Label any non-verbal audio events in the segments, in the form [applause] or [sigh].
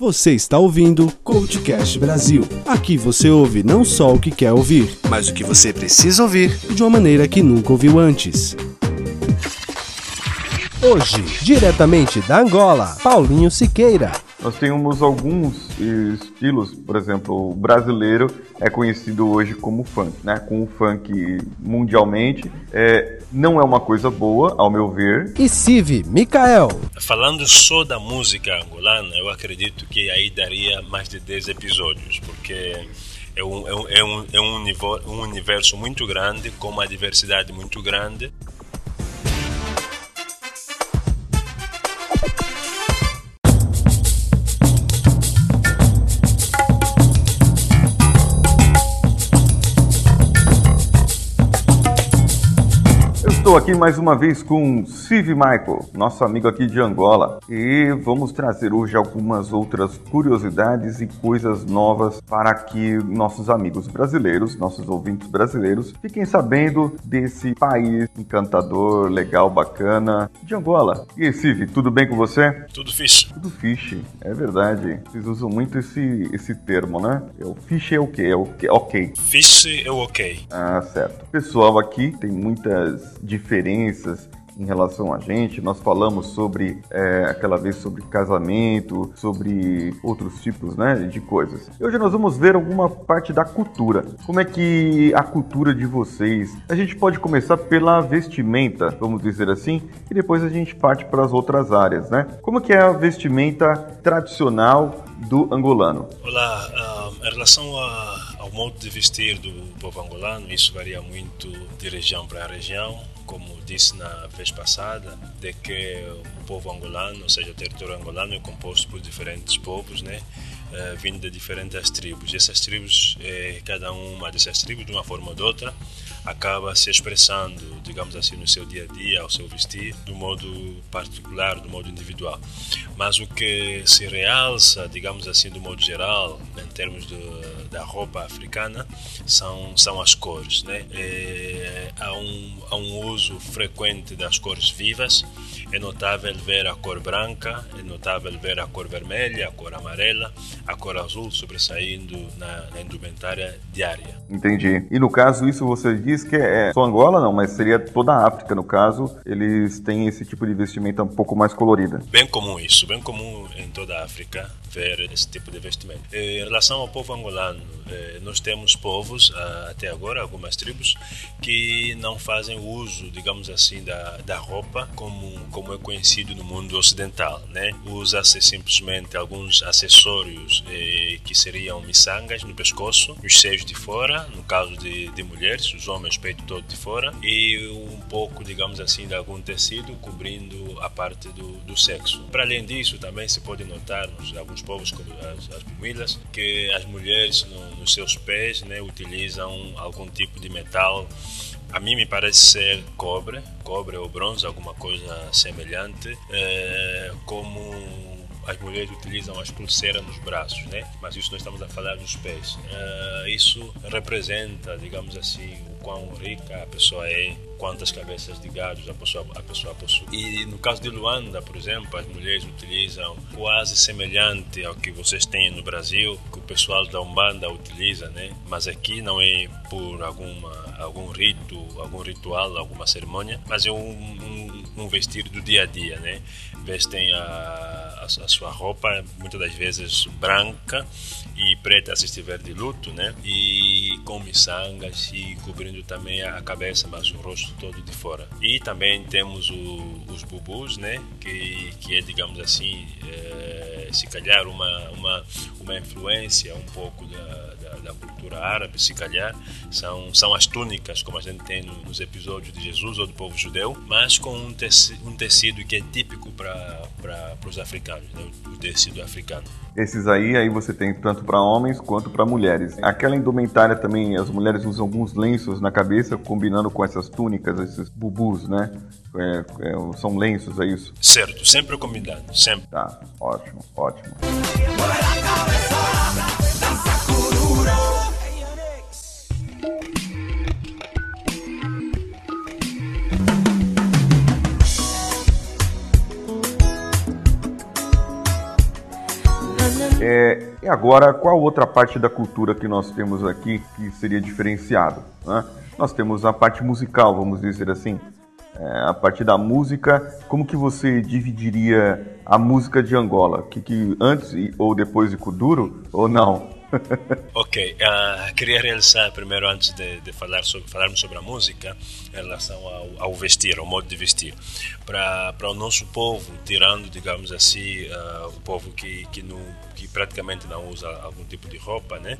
Você está ouvindo Coachcast Brasil. Aqui você ouve não só o que quer ouvir, mas o que você precisa ouvir de uma maneira que nunca ouviu antes. Hoje, diretamente da Angola, Paulinho Siqueira. Nós temos alguns estilos, por exemplo, o brasileiro é conhecido hoje como funk, né? Com o funk mundialmente, é, não é uma coisa boa, ao meu ver. E Sive, Mikael. Falando só da música angolana, eu acredito que aí daria mais de 10 episódios, porque é um, é um, é um, é um universo muito grande, com uma diversidade muito grande. Estou aqui mais uma vez com Steve Michael, nosso amigo aqui de Angola, e vamos trazer hoje algumas outras curiosidades e coisas novas para que nossos amigos brasileiros, nossos ouvintes brasileiros, fiquem sabendo desse país encantador, legal, bacana de Angola. E aí, Steve, tudo bem com você? Tudo fish. Tudo fish, é verdade. Vocês usam muito esse, esse termo, né? É o fish é o quê? É o quê? Ok. Fish é o ok. Ah, certo. Pessoal aqui tem muitas diferenças em relação a gente. Nós falamos sobre é, aquela vez sobre casamento, sobre outros tipos né, de coisas. Hoje nós vamos ver alguma parte da cultura. Como é que a cultura de vocês? A gente pode começar pela vestimenta, vamos dizer assim, e depois a gente parte para as outras áreas, né? Como que é a vestimenta tradicional do angolano? Olá, um, em relação a, ao modo de vestir do povo angolano, isso varia muito de região para região como disse na vez passada, de que o povo angolano, ou seja, o território angolano é composto por diferentes povos, né? Uh, vindo de diferentes tribos. E essas tribos, eh, cada uma dessas tribos, de uma forma ou de outra, acaba se expressando, digamos assim, no seu dia a dia, ao seu vestir, do modo particular, do modo individual. Mas o que se realça, digamos assim, do modo geral, em termos de, da roupa africana, são, são as cores. Né? É, há, um, há um uso frequente das cores vivas, é notável ver a cor branca, é notável ver a cor vermelha, a cor amarela, a cor azul sobressaindo na, na indumentária diária. Entendi. E no caso, isso você diz que é só Angola, não, mas seria toda a África, no caso, eles têm esse tipo de vestimenta um pouco mais colorida. Bem comum isso, bem comum em toda a África ver esse tipo de vestimento. Em relação ao povo angolano, eh, nós temos povos, até agora, algumas tribos, que não fazem uso, digamos assim, da, da roupa como, como é conhecido no mundo ocidental. Né? Usa-se simplesmente alguns acessórios eh, que seriam miçangas no pescoço, os seios de fora, no caso de, de mulheres, os homens peito todo de fora, e um pouco, digamos assim, de algum tecido cobrindo a parte do, do sexo. Para além disso, também se pode notar nos alguns povos, como as, as pumilas, que as mulheres no, nos seus pés né, utilizam algum tipo de metal a mim me parece ser cobre, cobre ou bronze, alguma coisa semelhante, é, como as mulheres utilizam as pulseiras nos braços, né? Mas isso nós estamos a falar dos pés. Uh, isso representa, digamos assim, o quão rica a pessoa é, quantas cabeças de gado a pessoa, a pessoa possui. E no caso de Luanda, por exemplo, as mulheres utilizam quase semelhante ao que vocês têm no Brasil, que o pessoal da Umbanda utiliza, né? Mas aqui não é por alguma algum rito, algum ritual, alguma cerimônia, mas é um, um, um vestir do dia a dia, né? Vestem a, a, sua roupa, muitas das vezes branca e preta se estiver de luto, né? E com miçangas e cobrindo também a cabeça, mas o rosto todo de fora. E também temos o, os bubus, né? Que, que é, digamos assim, é, se calhar uma, uma, uma influência um pouco da, da, da cultura árabe, se calhar, são, são as túnicas, como a gente tem nos episódios de Jesus ou do povo judeu, mas com um tecido, um tecido que é típico para os africanos, né? o tecido africano. Esses aí, aí você tem tanto para homens quanto para mulheres. Aquela indumentária também, as mulheres usam alguns lenços na cabeça, combinando com essas túnicas, esses bubus, né? É, é, são lenços, é isso? Certo, sempre combinado, sempre. Tá, ótimo, ótimo. É, e agora, qual outra parte da cultura que nós temos aqui que seria diferenciado? Né? Nós temos a parte musical, vamos dizer assim. É, a partir da música, como que você dividiria a música de Angola? Que, que antes ou depois de Kuduro ou não? Ok, uh, queria realçar primeiro antes de, de, falar sobre, falarmos sobre a música em relação ao, ao vestir, ao modo de vestir. Para o nosso povo, tirando, digamos assim, uh, o povo que, que, não, que praticamente não usa algum tipo de roupa, né?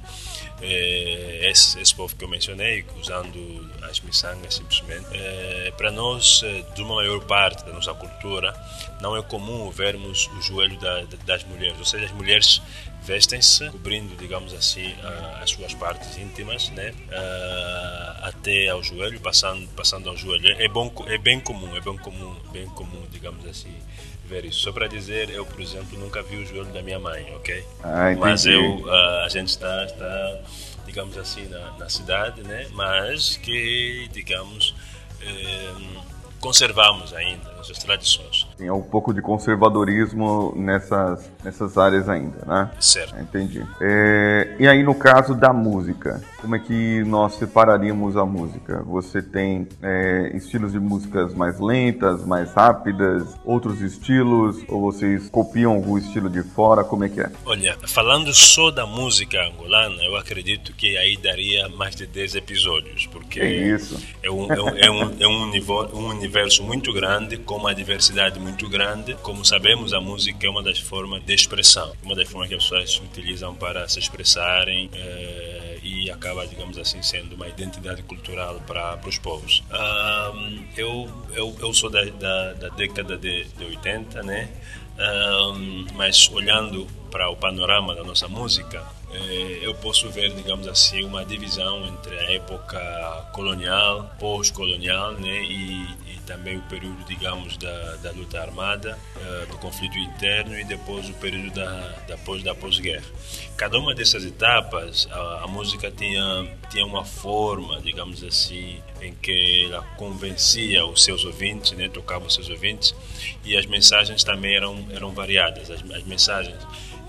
É, esse, esse povo que eu mencionei, usando as miçangas simplesmente, é, para nós, eh, de uma maior parte da nossa cultura, não é comum vermos o joelho da, das mulheres, ou seja, as mulheres vestem-se cobrindo, digamos assim, as suas partes íntimas, né? até ao joelho, passando, passando ao joelho. É bom, é bem comum, é bem comum, bem comum, digamos assim, ver isso. Só para dizer, eu, por exemplo, nunca vi o joelho da minha mãe, ok? Ah, Mas eu, a gente está, está digamos assim, na, na cidade, né? Mas que, digamos, eh, conservamos ainda nossas tradições. Tem um pouco de conservadorismo nessas, nessas áreas ainda, né? Certo. Entendi. É, e aí, no caso da música, como é que nós separaríamos a música? Você tem é, estilos de músicas mais lentas, mais rápidas, outros estilos, ou vocês copiam algum estilo de fora? Como é que é? Olha, falando só da música angolana, eu acredito que aí daria mais de 10 episódios, porque é, isso. é, um, é, um, é, um, é um universo muito grande, com uma diversidade muito grande. Como sabemos, a música é uma das formas de expressão, uma das formas que as pessoas utilizam para se expressarem. É, e acaba, digamos assim, sendo uma identidade cultural para, para os povos. Um, eu, eu, eu sou da, da, da década de, de 80, né? Um, mas olhando para o panorama da nossa música, eu posso ver, digamos assim, uma divisão entre a época colonial, pós-colonial, né, e, e, também o período, digamos, da, da luta armada, uh, do conflito interno e depois o período da, da pós da pós-guerra. Cada uma dessas etapas, a, a, música tinha tinha uma forma, digamos assim, em que ela convencia os seus ouvintes, né, tocava os seus ouvintes, e as mensagens também eram eram variadas. As, as mensagens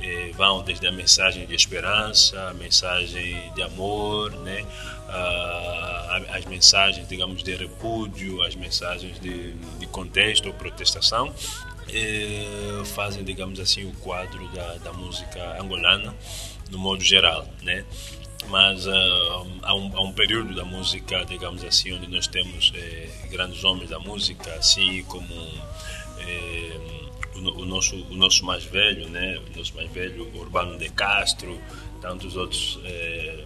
eh, vão desde a mensagem de esperança, a mensagem de amor, né? as mensagens, digamos, de repúdio, as mensagens de, de contexto ou protestação, eh, fazem, digamos assim, o quadro da, da música angolana no modo geral, né? mas uh, há, um, há, um, período da música, digamos assim, onde nós temos eh, grandes homens da música, assim como eh, o, nosso, o nosso mais velho, né? O nosso mais velho, Urbano de Castro, tantos outros é,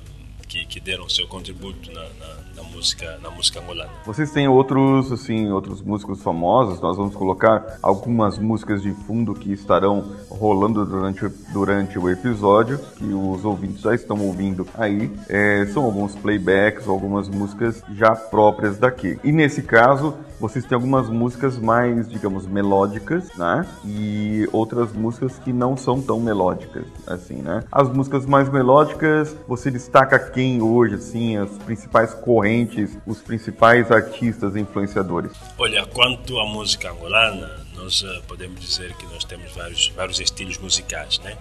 que, que deram seu contributo na, na, na, música na música angolana. Vocês têm outros assim outros músicos famosos? Nós vamos colocar algumas músicas de fundo que estarão rolando durante, durante o episódio que os ouvintes já estão ouvindo aí. É, são alguns playbacks, algumas músicas já próprias daqui. E nesse caso vocês têm algumas músicas mais, digamos, melódicas, né? E outras músicas que não são tão melódicas, assim, né? As músicas mais melódicas, você destaca quem hoje, assim, as principais correntes, os principais artistas influenciadores? Olha, quanto à música angolana, nós uh, podemos dizer que nós temos vários, vários estilos musicais, né?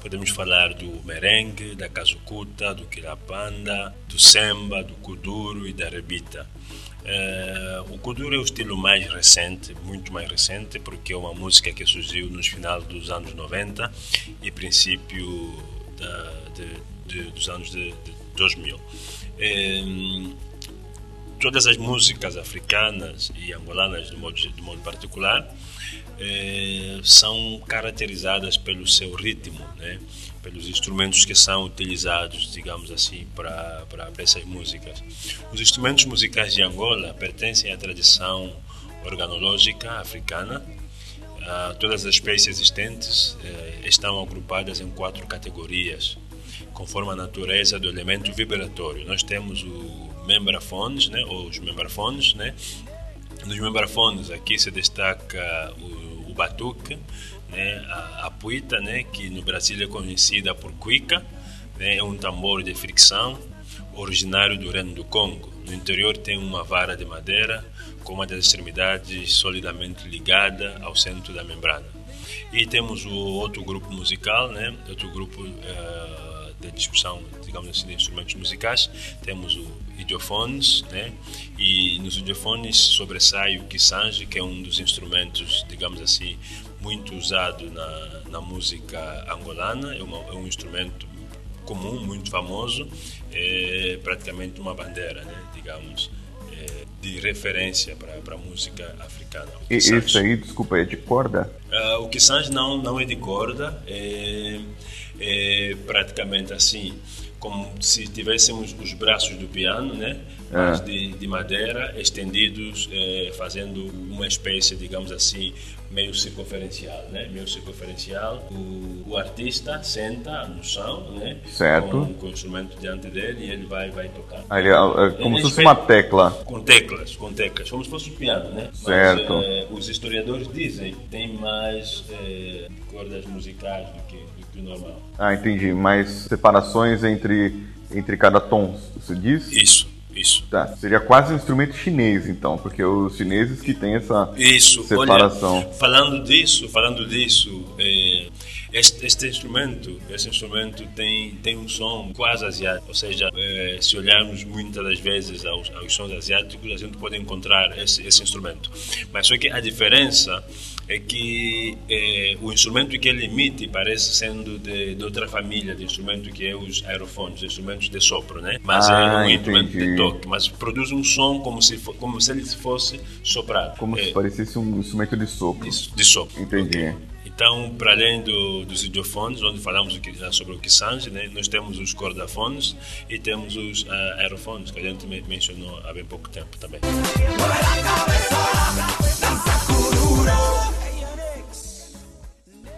Podemos falar do merengue, da casucuta, do quilapanda, do samba, do kuduro e da rebita. Uh, o Kuduro é o estilo mais recente, muito mais recente, porque é uma música que surgiu nos finais dos anos 90 e princípio da, de, de, dos anos de, de 2000. Uh, todas as músicas africanas e angolanas, de modo, de modo particular, uh, são caracterizadas pelo seu ritmo, né? pelos instrumentos que são utilizados, digamos assim, para, essas músicas. Os instrumentos musicais de Angola pertencem à tradição organológica africana. Uh, todas as espécies existentes uh, estão agrupadas em quatro categorias, conforme a natureza do elemento vibratório. Nós temos o membrafones, né, ou os membrafones, né? Nos membrafones aqui se destaca o, o batuque, né, a, a puita, né, que no Brasil é conhecida por cuica, né, é um tambor de fricção originário do Reino do Congo. No interior tem uma vara de madeira com uma das extremidades solidamente ligada ao centro da membrana. E temos o outro grupo musical, né? outro grupo uh, de discussão, digamos assim, de instrumentos musicais. Temos o idiofones, né? E nos idiofones sobressai o kisange, que é um dos instrumentos, digamos assim, muito usado na, na música angolana. É, uma, é um instrumento comum, muito famoso, é praticamente uma bandeira, né? digamos, é, de referência para a música africana. E esse aí, desculpa, é de corda? Uh, o Kissange não, não é de corda, é, é praticamente assim como se tivéssemos os braços do piano, né? É. de, de, madeira, estendidos, é, fazendo uma espécie, digamos assim, meio circunferencial, né? Meio circunferencial. O, o artista senta no chão, né? Certo. Com, com, o instrumento diante dele e ele vai, vai tocar. Aí, é, é como se fosse uma tecla. Com teclas, com teclas, como se fosse um piano, né? Certo. Mas, é, os historiadores dizem que tem mais é, cordas musicais do que do normal. Ah, entendi. Mais separações entre, entre cada tom, você diz? Isso, isso. Tá, seria quase um instrumento chinês, então, porque os chineses que têm essa isso. separação. Olha, falando disso, falando disso, é, este, este, instrumento, este instrumento tem, tem um som quase asiático, ou seja, é, se olharmos muitas das vezes aos, aos sons asiáticos, a gente pode encontrar esse, esse instrumento. Mas só que a diferença é que é, o instrumento que ele emite parece sendo de, de, outra família de instrumento que é os aerofones, instrumentos de sopro, né? Mas ah, é um instrumento de toque, mas produz um som como se como se ele fosse soprado. Como é, se parecesse um instrumento de sopro. De, de sopro. Entendi. Okay. Então, para além do, dos idiofones, onde falamos sobre o Kisange, né, nós temos os cordafones e temos os uh, aerofones, que a gente mencionou há bem pouco tempo também.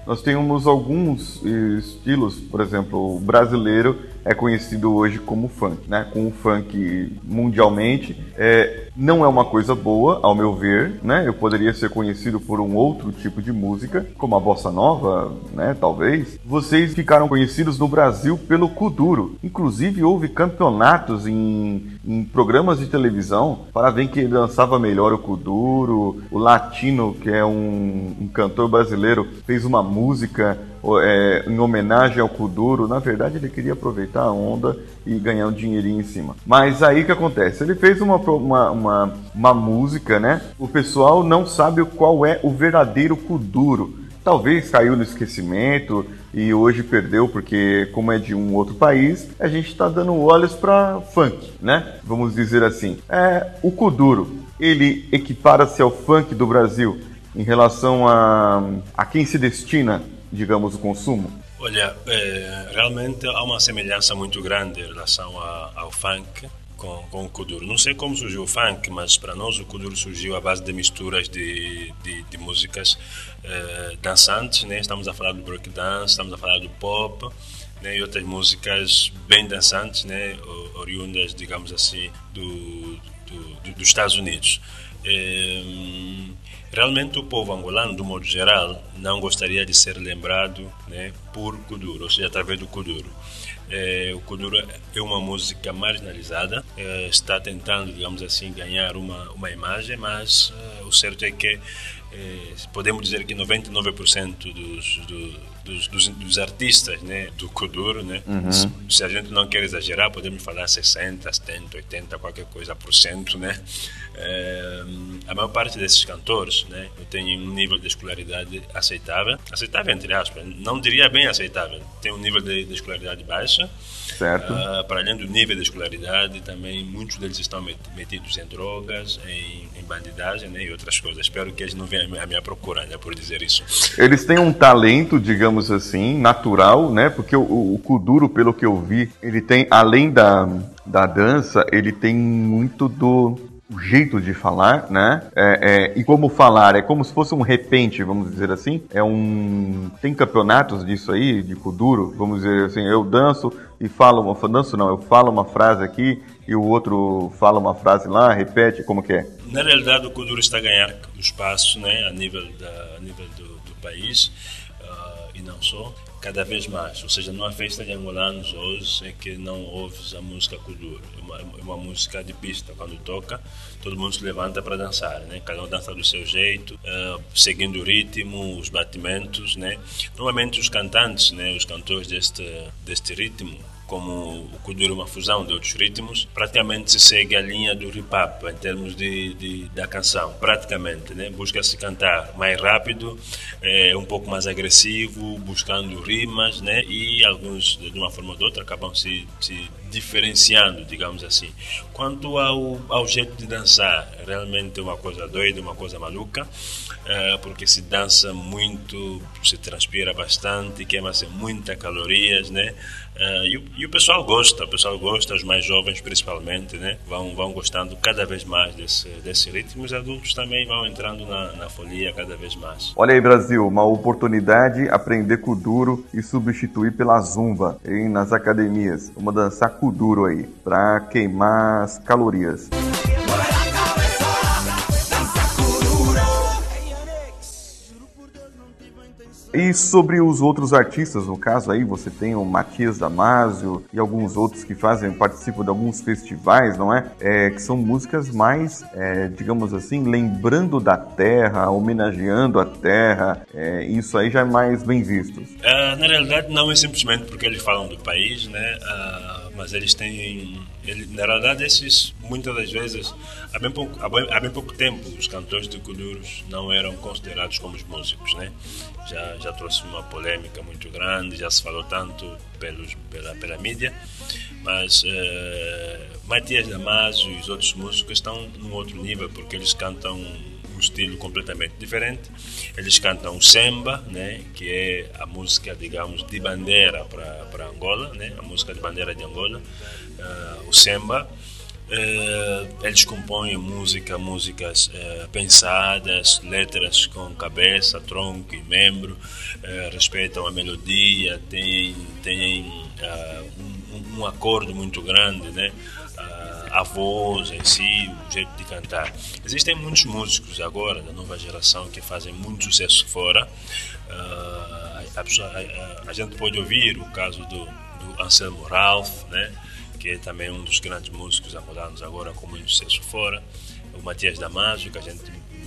Nós temos alguns estilos, por exemplo, o brasileiro é conhecido hoje como funk, né? Com o funk mundialmente, é, não é uma coisa boa, ao meu ver, né? Eu poderia ser conhecido por um outro tipo de música, como a bossa nova, né? Talvez. Vocês ficaram conhecidos no Brasil pelo kuduro. Inclusive houve campeonatos em, em programas de televisão para ver quem dançava melhor o kuduro. O Latino, que é um, um cantor brasileiro, fez uma música é, em homenagem ao Kuduro, na verdade ele queria aproveitar a onda e ganhar um dinheirinho em cima. Mas aí que acontece? Ele fez uma, uma, uma, uma música, né? O pessoal não sabe qual é o verdadeiro Kuduro. Talvez caiu no esquecimento e hoje perdeu porque como é de um outro país, a gente está dando olhos para funk, né? Vamos dizer assim. É, o Kuduro, ele equipara-se ao funk do Brasil em relação a, a quem se destina digamos, o consumo? Olha, é, realmente há uma semelhança muito grande em relação a, ao funk com, com o Kuduro. Não sei como surgiu o funk, mas para nós o Kuduro surgiu à base de misturas de, de, de músicas é, dançantes, né? estamos a falar do breakdance, estamos a falar do pop, né? e outras músicas bem dançantes, né? oriundas, digamos assim, do, do, do dos Estados Unidos. É, Realmente o povo angolano, do modo geral, não gostaria de ser lembrado né, por Kuduro, ou seja, através do Kuduro. É, o Kuduro é uma música marginalizada, é, está tentando, digamos assim, ganhar uma, uma imagem, mas é, o certo é que podemos dizer que 99% dos, dos, dos, dos, artistas né, do Kuduro, né, uhum. se, se, a gente não quer exagerar, podemos falar 60, 70, 80, qualquer coisa por cento, né, é, a maior parte desses cantores né, tem um nível de escolaridade aceitável, aceitável entre aspas, não diria bem aceitável, tem um nível de, de escolaridade baixa, certo. Uh, para além do nível de escolaridade, também muitos deles estão metidos em drogas, em, em bandidagem né, e outras coisas. Espero que eles não venham à minha procura, né, por dizer isso. Eles têm um talento, digamos assim, natural, né, porque o, o, o Kuduro, pelo que eu vi, ele tem, além da, da dança, ele tem muito do o jeito de falar, né? É, é, e como falar, é como se fosse um repente, vamos dizer assim. É um. Tem campeonatos disso aí, de Kuduro, vamos dizer assim, eu danço e falo uma. Danço não, eu falo uma frase aqui e o outro fala uma frase lá, repete, como que é? Na realidade, o Kuduro está a ganhar espaço, né, a nível, da, a nível do, do país uh, e não só cada vez mais. Ou seja, numa festa de angolanos hoje é que não ouves a música kuduro. É uma, é uma música de pista. Quando toca, todo mundo se levanta para dançar, né? Cada um dança do seu jeito, uh, seguindo o ritmo, os batimentos, né? Normalmente os cantantes, né? Os cantores deste, deste ritmo como o kuduro é uma fusão de outros ritmos, praticamente se segue a linha do hip hop em termos de, de da canção, praticamente, né? Busca-se cantar mais rápido, é, um pouco mais agressivo, buscando rimas, né? E alguns, de uma forma ou de outra, acabam se, se diferenciando, digamos assim. Quanto ao, ao jeito de dançar, realmente é uma coisa doida, uma coisa maluca, é, porque se dança muito, se transpira bastante, queima-se muitas calorias, né? Uh, e, e, o pessoal gosta, o pessoal gosta, os mais jovens principalmente, né? Vão, vão gostando cada vez mais desse, desse ritmo. Os adultos também vão entrando na, na folia cada vez mais. Olha aí, Brasil, uma oportunidade aprender kuduro e substituir pela zumba hein, nas academias. Vamos dançar kuduro aí, para queimar as calorias. E sobre os outros artistas, no caso aí você tem o Matias Damasio e alguns outros que fazem, participam de alguns festivais, não é? é que são músicas mais, é, digamos assim, lembrando da terra, homenageando a terra. É, isso aí já é mais bem visto. Uh, na realidade, não é simplesmente porque eles falam do país, né? Uh, mas eles têm ele, na realidade, esses, muitas das vezes, há bem, pouco, há, bem, há bem pouco tempo, os cantores de Kuduros não eram considerados como os músicos, né? Já, já trouxe uma polêmica muito grande, já se falou tanto pelos, pela, pela mídia, mas uh, Matias Damasio e os outros músicos estão num outro nível, porque eles cantam estilo completamente diferente. Eles cantam samba, né, que é a música, digamos, de bandeira para Angola, né, a música de bandeira de Angola uh, o samba. Uh, eles compõem música, músicas uh, pensadas, letras com cabeça, tronco e membro, uh, respeitam a melodia, têm, têm um, um, acordo muito grande, né? A voz em si, o jeito de cantar. Existem muitos músicos agora da nova geração que fazem muito sucesso fora. A, a, a, gente pode ouvir o caso do, do Anselmo Ralph, né? que é também um dos grandes músicos angolanos agora com muito sucesso fora, o Matias Damasio, que a gente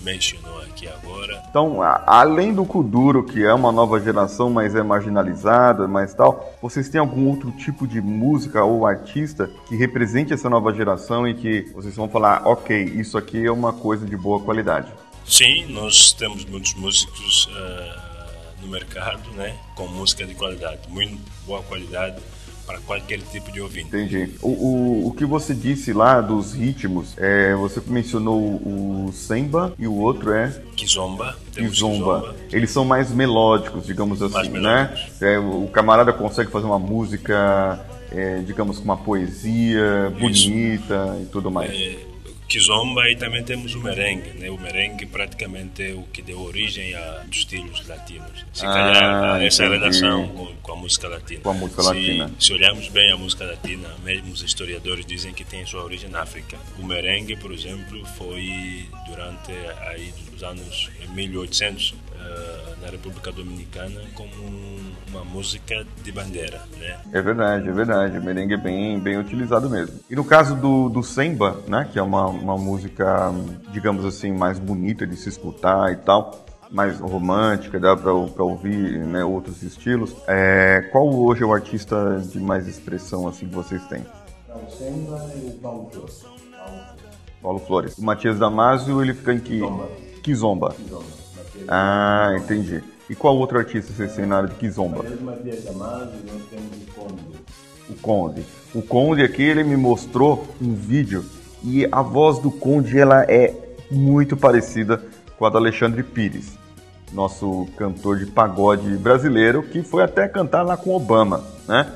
mencionou aqui agora. Então, além do Kuduro, que é uma nova geração, mas é marginalizada, mas tal, vocês têm algum outro tipo de música ou artista que represente essa nova geração e que vocês vão falar, ok, isso aqui é uma coisa de boa qualidade? Sim, nós temos muitos músicos uh, no mercado, né, com música de qualidade, muito boa qualidade para qualquer tipo de ouvinte. Entendi. O, o, o que você disse lá dos ritmos, é, você mencionou o samba e o outro é Kizomba. Kizomba. Eles são mais melódicos, digamos assim, né? É, o camarada consegue fazer uma música, é, digamos, com uma poesia bonita Isso. e tudo mais. É, kizomba e também temos o merengue. Né? O merengue praticamente é o que deu origem a dos estilos latinos. Se ah, calhar essa entendi. relação com, com, a música latina. Com a música se, latina. Se olharmos bem a música latina, mesmo os historiadores dizem que tem sua origem na África. O merengue, por exemplo, foi durante aí dos anos 1800 uh, na República Dominicana como uma música de bandeira, né? É verdade, é verdade. O merengue é bem, bem utilizado mesmo. E no caso do, do samba, né, que é uma, uma música, digamos assim, mais bonita de se escutar e tal, mais romântica, dá para ouvir né, outros estilos. É, qual hoje é o artista de mais expressão assim que vocês têm? O samba e o Paulo Flores. Paulo Flores. O Matias Damasio, ele fica em que? Kizomba. Kizomba. Kizomba. Ah, entendi. E qual outro artista você tem na área de Kizomba? O Conde. O Conde aqui, ele me mostrou um vídeo e a voz do Conde, ela é muito parecida com a do Alexandre Pires, nosso cantor de pagode brasileiro, que foi até cantar lá com Obama, né?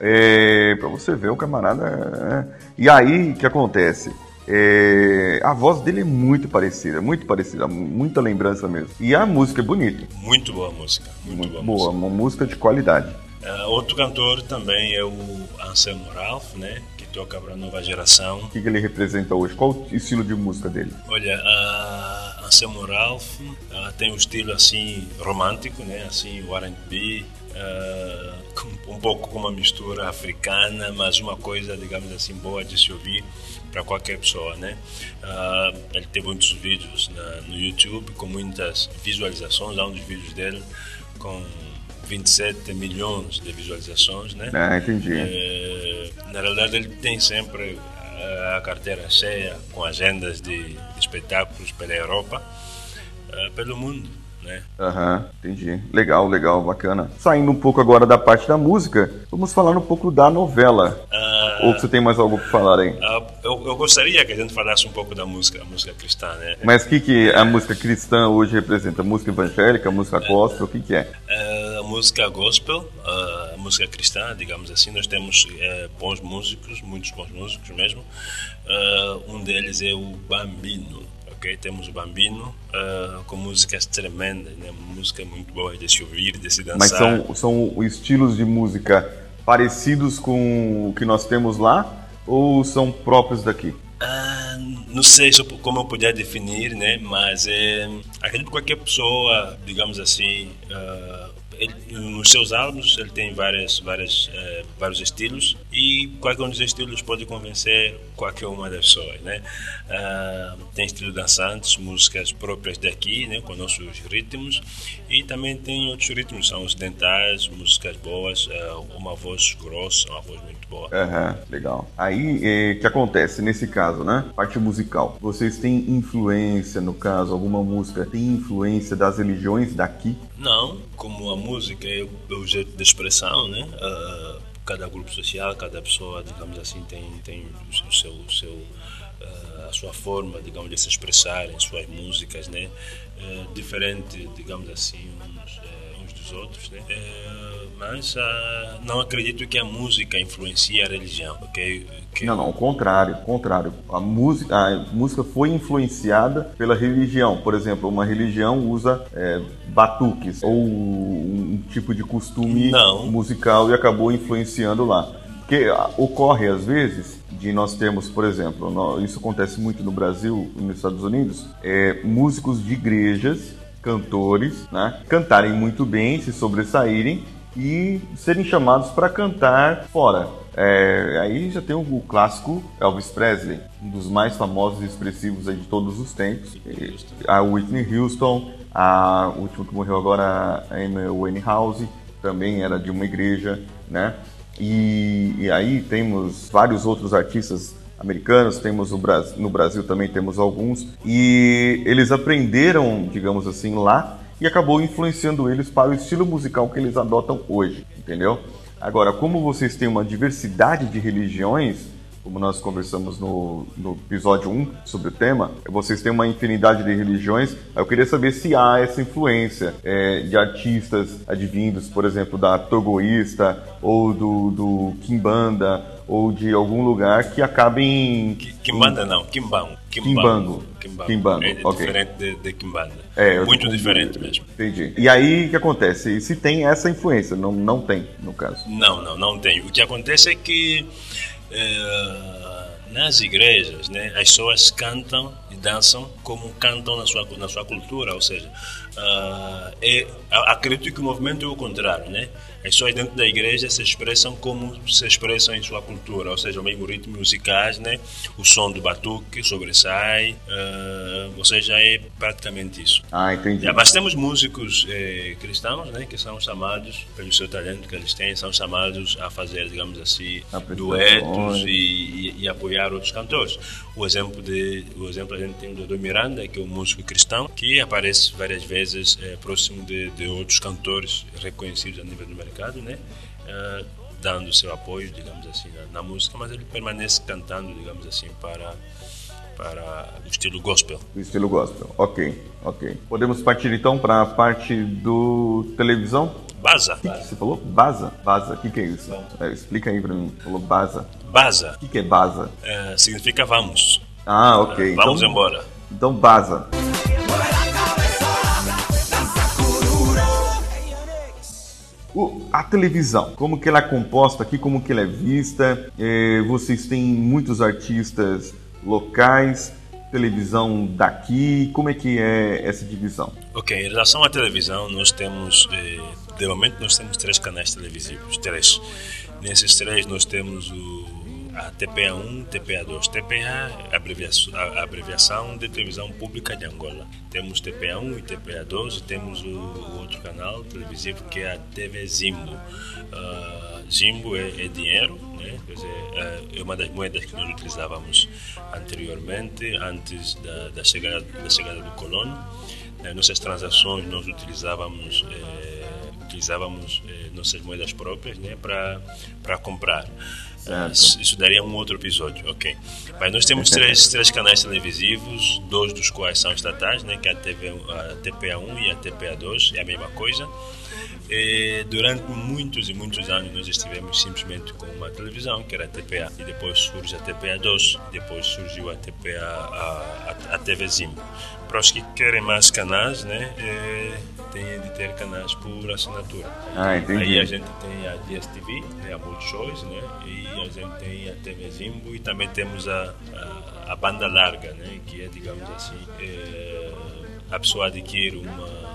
É, pra você ver, o camarada... É... E aí, o que acontece? É, a voz dele é muito parecida, muito parecida, muita lembrança mesmo. E a música é bonita. Muito boa música. Muito, muito boa, boa música. uma música de qualidade. Uh, outro cantor também é o Anselmo Ralph, né? Que toca para a nova geração. O que, que, ele representa hoje? Qual o estilo de música dele? Olha, uh, Anselmo Ralph uh, tem um estilo assim romântico, né? Assim, o R&B, uh, um pouco com uma mistura africana, mas uma coisa, digamos assim, boa de se ouvir para qualquer pessoa, né? Uh, ele teve muitos vídeos na, no YouTube com muitas visualizações, há um dos vídeos dele com 27 milhões de visualizações, né? Ah, entendi. É, na realidade, ele tem sempre a carteira cheia com agendas de, de espetáculos pela Europa, uh, pelo mundo. Né? Aham, uhum, entendi. Legal, legal, bacana. Saindo um pouco agora da parte da música, vamos falar um pouco da novela. Uh, Ou você tem mais algo para falar aí? Uh, eu, eu, gostaria que a gente falasse um pouco da música, a música cristã, né? Mas o que, que a música cristã hoje representa? Música evangélica, música gospel, o que, que é? a música gospel, a música cristã, digamos assim, nós temos eh, bons músicos, muitos bons músicos mesmo. um deles é o Bambino ok? Temos o Bambino uh, com músicas tremendas, né? Música muito boa de se ouvir, de se dançar. Mas são, são estilos de música parecidos com o que nós temos lá ou são próprios daqui? Uh, não sei como eu poderia definir, né? Mas é, acredito que qualquer pessoa, digamos assim, uh, ele, nos seus álbuns ele tem várias, várias, uh, vários estilos e qualquer um dos estilos pode convencer qualquer uma das pessoas, né? Uh, tem estilo dançantes, músicas próprias daqui, né, com nossos ritmos e também tem outros ritmos, são ocidentais, músicas boas, uh, uma voz grossa, uma voz muito boa. Uhum, legal. Aí, o eh, que acontece nesse caso, né? Parte musical. Vocês têm influência, no caso, alguma música tem influência das religiões daqui? Não, como a música é o jeito de expressão, né? Uh, cada grupo social, cada pessoa, digamos assim, tem, tem o seu, o seu uh, a sua forma, digamos, de se expressar em suas músicas, né? Uh, diferente, digamos assim, uns dos outros, né? mas não acredito que a música influencie a religião, ok? Que... Não, não, ao contrário, ao contrário. A música, a música foi influenciada pela religião. Por exemplo, uma religião usa é, batuques ou um tipo de costume não. musical e acabou influenciando lá. Porque ocorre às vezes de nós termos, por exemplo, isso acontece muito no Brasil e nos Estados Unidos, é, músicos de igrejas, cantores, né, cantarem muito bem, se sobressaírem e serem chamados para cantar fora. É, aí já tem o, o, clássico Elvis Presley, um dos mais famosos e expressivos de todos os tempos. a Whitney Houston, a última que morreu agora, a Amy Winehouse, também era de uma igreja, né? E, e aí temos vários outros artistas americanos, temos no Brasil, no Brasil também temos alguns, e eles aprenderam, digamos assim, lá e acabou influenciando eles para o estilo musical que eles adotam hoje, entendeu? Agora, como vocês têm uma diversidade de religiões, como nós conversamos no, no episódio 1 sobre o tema, vocês têm uma infinidade de religiões. Eu queria saber se há essa influência é, de artistas advindos, por exemplo, da Togoísta ou do, do Kimbanda ou de algum lugar que acabem. Kimbanda não, Kimbango. Kimbango. Kimbango. Kimbango. É okay. diferente de, de Kimbanda. É, Muito diferente mesmo. Entendi. E aí o que acontece? E se tem essa influência? Não, não tem, no caso. Não, não, não tem. O que acontece é que é, nas igrejas, né, as pessoas cantam e dançam como cantam na sua, na sua cultura, ou seja, uh, é, acredito que o movimento é o contrário, né? As pessoas dentro da igreja se expressam como se expressam em sua cultura, ou seja, o mesmo ritmo musicais, né? O som do batuque sobressai, uh, ou seja, é praticamente isso. Ah, entendi. Mas temos músicos eh, cristãos, né? Que são chamados, pelo seu talento que eles têm, são chamados a fazer, digamos assim, duetos e, e, e, apoiar outros cantores. O exemplo de, o exemplo a gente tem do Dodô Miranda, que é um músico cristão, que aparece várias vezes eh, próximo de, de outros cantores reconhecidos a nível do mercado mercado, né? Uh, dando seu apoio, digamos assim, na, na, música, mas ele permanece cantando, digamos assim, para para o estilo gospel. O estilo gospel, ok, ok. Podemos partir então para a parte do televisão? Baza. Que que você falou? Baza? Baza, o que, que é isso? É, explica aí para mim. Falou Baza. Baza. O que, que é Baza? É, significa vamos. Ah, ok. vamos então, embora. Então, Baza. O, a televisão, como que ela é composta aqui, como que ela é vista? É, vocês têm muitos artistas locais, televisão daqui, como é que é essa divisão? Ok, em relação à televisão, nós temos eh, de momento nós temos três canais televisivos, três. Nesses três nós temos o a TPA1, TPA2. TPA abreviação, a abreviação de televisão pública de Angola. Temos TPA1 e TPA2 e temos o, o outro canal televisivo que é a TV Zimbo. Uh, Zimbo é, é dinheiro, né? Dizer, é, é uma das moedas que nós utilizávamos anteriormente, antes da, da chegada, da chegada do colono. Nas nossas transações nós utilizávamos, eh, utilizávamos eh, nossas moedas próprias né, para comprar. Isso, isso, daria um outro episódio, ok. Mas nós temos três, três canais televisivos, dois dos quais são estatais, né, que é a, TV, a TPA1 e a TPA2, é a mesma coisa. E durante muitos e muitos anos nós estivemos simplesmente com uma televisão, que era a TPA, e depois surge a TPA2, depois surgiu a TPA, a, a, a TV Zimbo. Para os que querem mais canais, né, é, tem de ter canais por assinatura. Ah, entendi. Aí a gente tem a DSTV, né, a Multishows, né, e a gente tem a TV Zimbo e também temos a, a, a banda larga, né, que é, digamos assim, é, a pessoa adquire uma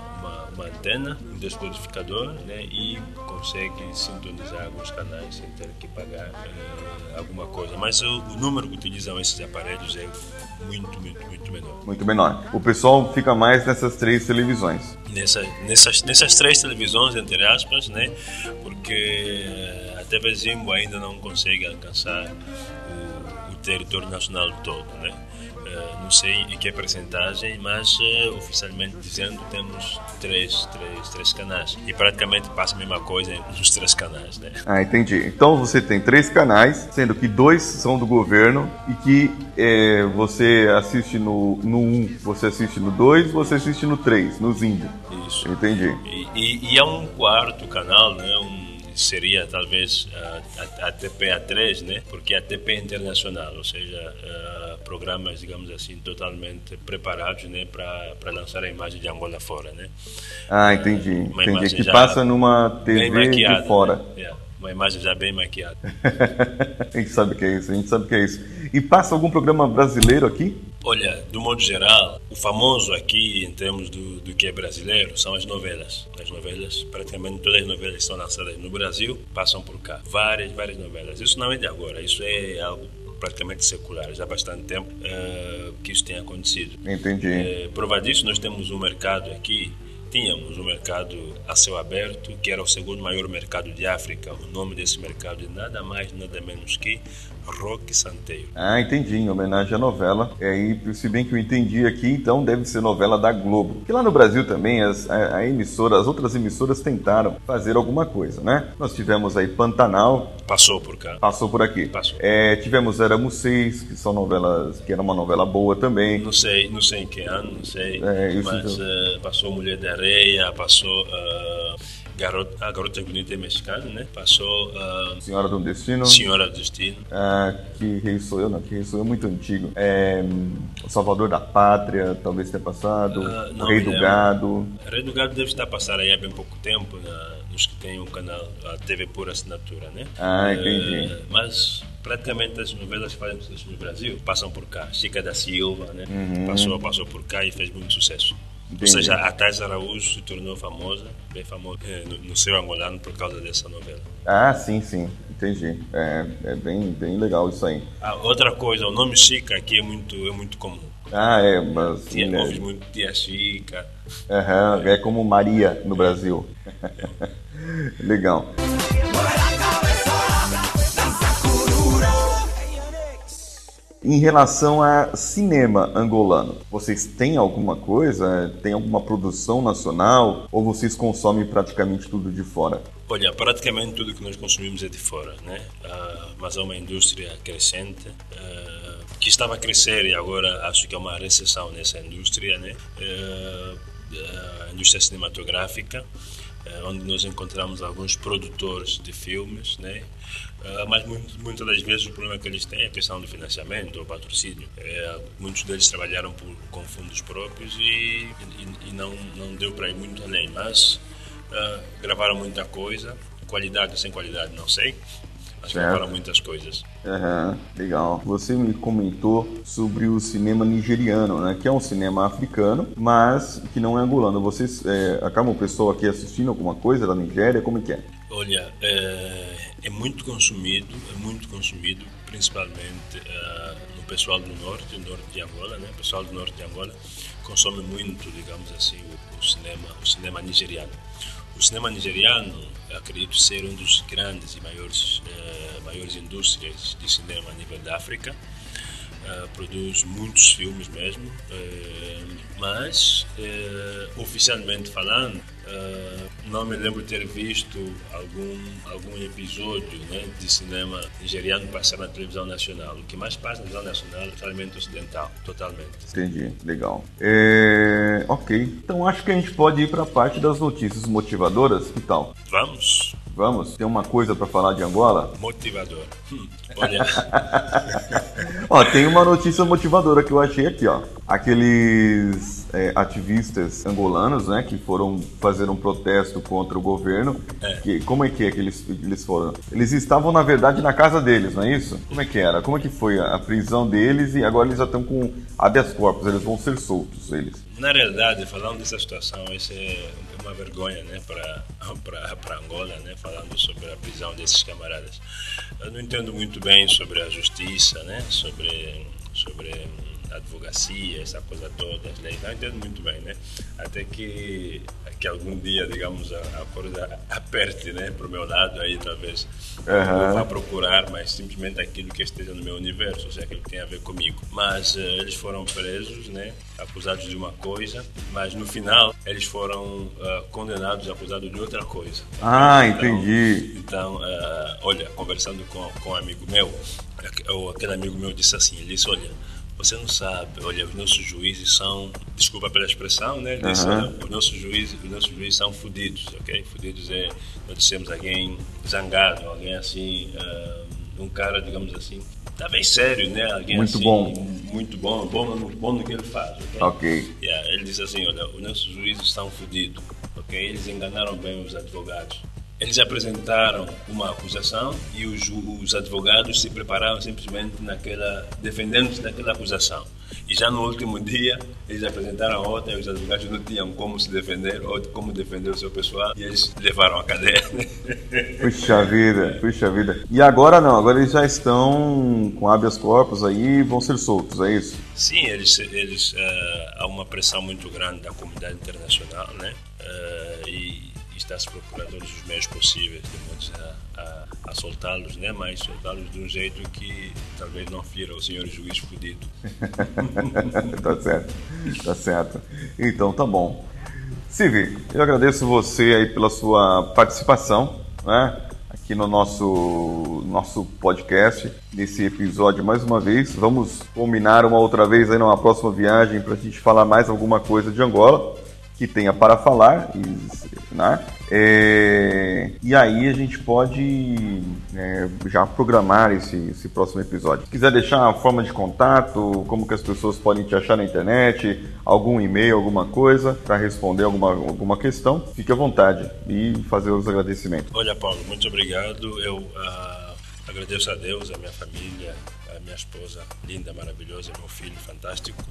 uma antena, um descodificador, né, e consegue sintonizar alguns canais sem ter que pagar uh, alguma coisa. Mas o, o, número que utilizam esses aparelhos é muito, muito, muito menor. Muito menor. O pessoal fica mais nessas três televisões. Nessa, nessas, nessas três televisões, entre aspas, né, porque a TV Zimbo ainda não consegue alcançar o, o território nacional todo, né? Não sei em que percentagem, mas uh, oficialmente dizendo temos três, três, três canais. E praticamente passa a mesma coisa nos três canais, né? Ah, entendi. Então você tem três canais, sendo que dois são do governo e que é, você assiste no, no 1, um, você assiste no 2, você assiste no 3, no Zimbo. Isso. Entendi. E, e, e é um quarto canal, né? Um seria talvez a, a, a TPA3, né? Porque a TP é internacional, ou seja, uh, programas, digamos assim, totalmente preparados, né, para lançar a imagem de Angola fora, né? Ah, entendi. Uh, entendi. Que passa numa TV de fora. Né? Yeah uma imagem já bem maquiada. [laughs] a gente sabe que é isso, a gente sabe que é isso. E passa algum programa brasileiro aqui? Olha, do modo geral, o famoso aqui em termos do, do que é brasileiro são as novelas. As novelas, praticamente todas as novelas que são lançadas no Brasil passam por cá. Várias, várias novelas. Isso não é de agora, isso é algo praticamente secular. Já há bastante tempo uh, que isso tem acontecido. Entendi. Uh, prova disso, nós temos um mercado aqui tínhamos um mercado a céu aberto, que era o segundo maior mercado de África. O nome desse mercado é nada mais, nada menos que Rock Santeiro. Ah, entendi, em homenagem à novela. É, e se bem que eu entendi aqui, então deve ser novela da Globo. Porque lá no Brasil também as, a, a emissora, as outras emissoras tentaram fazer alguma coisa, né? Nós tivemos aí Pantanal. Passou por cá. Passou por aqui. Passou. É, tivemos Éramos Seis, que são novelas, que era uma novela boa também. Não sei, não sei em que ano, não sei. É, mas uh, passou Mulher da Areia, passou. Uh Garota, a Garota Bonita Mexicana, né? Passou. Uh, Senhora do Destino. Senhora do Destino. Uh, que Rei Sou Eu, não, que Rei Sou Eu é muito antigo. É, Salvador da Pátria, talvez tenha passado. Uh, não, Rei do é, Gado. Rei do Gado deve estar passando aí há bem pouco tempo, na, nos que têm o canal, a TV por assinatura, né? Ah, entendi. mas praticamente as novelas que fazem sucesso no Brasil passam por cá. Chica da Silva, né? Uhum. Passou, passou por cá e fez muito sucesso. Entendi. Ou seja, a Thais Araújo se tornou famosa, bem famosa é, no, no seu angolano por causa dessa novela. Ah, sim, sim. Entendi. É, é bem, bem legal isso aí. Ah, outra coisa, o nome Chica aqui é muito, é muito comum. Ah, é, mas. Tia, né? Ouve muito Tia Chica. É. é como Maria no Brasil. [laughs] legal. Em relação a cinema angolano, vocês têm alguma coisa? Tem alguma produção nacional? Ou vocês consomem praticamente tudo de fora? Olha, praticamente tudo que nós consumimos é de fora, né? Uh, mas é uma indústria crescente. Uh, que estava a crescer e agora acho que é uma recessão nessa indústria, né? Uh, a indústria cinematográfica, onde nós encontramos alguns produtores de filmes, né? Uh, mas muito, muitas das vezes o problema que eles têm é a questão do financiamento ou patrocínio. É, muitos deles trabalharam por, com fundos próprios e, e, e não, não deu para ir muito além, mas uh, gravaram muita coisa, qualidade ou sem qualidade, não sei. Que não para muitas coisas. Uhum, legal. Você me comentou sobre o cinema nigeriano, né? Que é um cinema africano, mas que não é angolano. Vocês é, acabam o pessoal aqui assistindo alguma coisa da Nigéria? Como é que é? Olha, é, é muito consumido, é muito consumido, principalmente uh, no pessoal do norte, norte de Angola, né? O pessoal do norte de Angola consome muito, digamos assim, o, o cinema, o cinema nigeriano. O cinema nigeriano, acredito ser um dos grandes e maiores, uh, maiores indústrias de cinema a nível da África. Uh, produz muitos filmes mesmo, uh, mas oficialmente falando, Uh, não me lembro ter visto algum, algum episódio né, de cinema nigeriano passar na televisão nacional. O que mais passa na televisão nacional é realmente ocidental, totalmente. Entendi, legal. É... Ok, então acho que a gente pode ir para a parte das notícias motivadoras, que tal? Vamos. Vamos? Tem uma coisa para falar de Angola? Motivador. Hum, olha. [laughs] ó, tem uma notícia motivadora que eu achei aqui, ó. Aqueles é, ativistas angolanos, né, que foram fazer um protesto contra o governo. É. Que, como é que é que eles, eles foram? Eles estavam, na verdade, na casa deles, não é isso? Como é que era? Como é que foi a, a prisão deles e agora eles já estão com habeas corpus, eles vão ser soltos, eles. Na realidade, falando dessa situação, isso é uma vergonha né, para [laughs] Angola, né, falando sobre a prisão desses camaradas. Eu não entendo muito bem sobre a justiça, né, sobre, sobre advocacia, essa coisa toda, leis, não entendo muito bem, né? Até que, que algum dia, digamos, a, a coisa aperte, né, para o meu lado, aí talvez uhum. eu vá procurar, mas simplesmente aquilo que esteja no meu universo, ou seja, aquilo que tem a ver comigo. Mas uh, eles foram presos, né, acusados de uma coisa, mas no final eles foram uh, condenados, acusados de outra coisa. Ah, então, entendi. Então, uh, olha, conversando com, com um amigo meu, aquele amigo meu disse assim, ele disse, olha, você não sabe, olha, os nossos juízes são, desculpa pela expressão, né? Uhum. os nossos juízes, os nossos juízes são fudidos, ok? Fudidos é, nós dissemos alguém zangado, alguém assim, uh, um cara, digamos assim, tá bem sério, né? Alguém muito assim, bom, muito bom, bom, bom no que ele faz, ok? Ok. Yeah, ele diz assim, olha, os nossos juízes são fudidos, ok? Eles enganaram bem os advogados. Eles apresentaram uma acusação e os, os advogados se prepararam simplesmente naquela, defendendo-se daquela acusação. E já no último dia, eles apresentaram outra e os advogados não tinham como se defender ou como defender o seu pessoal e eles levaram a cadeia. [laughs] Puxa vida, puxa vida. E agora não, agora eles já estão com habeas corpus aí e vão ser soltos, é isso? Sim, eles, eles uh, há uma pressão muito grande da comunidade internacional, né? Uh, e está se procurando os meios possíveis de a, a, a soltá-los, né? mas soltá-los de um jeito que talvez não fira o senhor juiz fudido. [laughs] tá certo, tá certo. Então tá bom. Silvio, eu agradeço você aí pela sua participação, né? Aqui no nosso, nosso podcast, nesse episódio mais uma vez. Vamos combinar uma outra vez aí numa próxima viagem para a gente falar mais alguma coisa de Angola que tenha para falar, né? É, e aí a gente pode é, já programar esse, esse próximo episódio. Se quiser deixar a forma de contato, como que as pessoas podem te achar na internet, algum e-mail, alguma coisa, para responder alguma, alguma questão, fique à vontade e fazer os agradecimentos. Olha, Paulo, muito obrigado. Eu uh, agradeço a Deus, a minha família, a minha esposa linda, maravilhosa, meu filho fantástico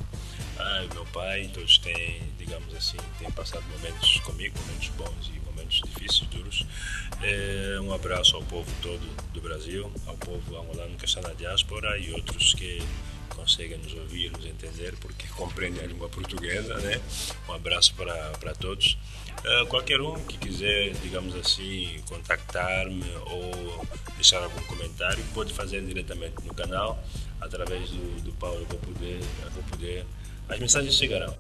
ah, meu pai, todos têm, digamos assim, têm passado momentos comigo, momentos bons e momentos difíceis, duros. É, um abraço ao povo todo do Brasil, ao povo angolano que está na diáspora e outros que conseguem nos ouvir, nos entender, porque compreendem a língua portuguesa, né? Um abraço para, todos. Uh, qualquer um que quiser, digamos assim, contactar-me ou deixar algum comentário, pode fazer diretamente no canal, através do, do Paulo, eu vou poder, eu vou poder as mensagens chegarão.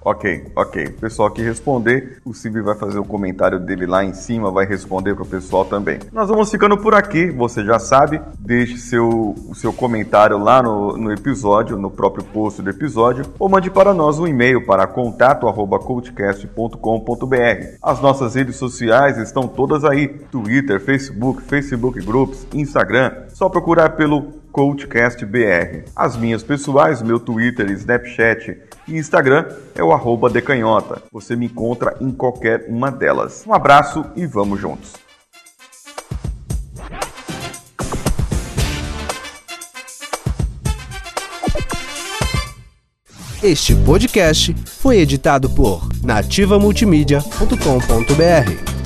Ok, ok. Pessoal que responder, o Silvio vai fazer o comentário dele lá em cima, vai responder para o pessoal também. Nós vamos ficando por aqui, você já sabe. Deixe seu, o seu comentário lá no, no episódio, no próprio post do episódio, ou mande para nós um e-mail para contato.coachcast.com.br. As nossas redes sociais estão todas aí: Twitter, Facebook, Facebook Groups, Instagram. Só procurar pelo CoachCastBR. As minhas pessoais, meu Twitter, Snapchat e Instagram é o arroba decanhota. Você me encontra em qualquer uma delas. Um abraço e vamos juntos! Este podcast foi editado por nativamultimídia.com.br.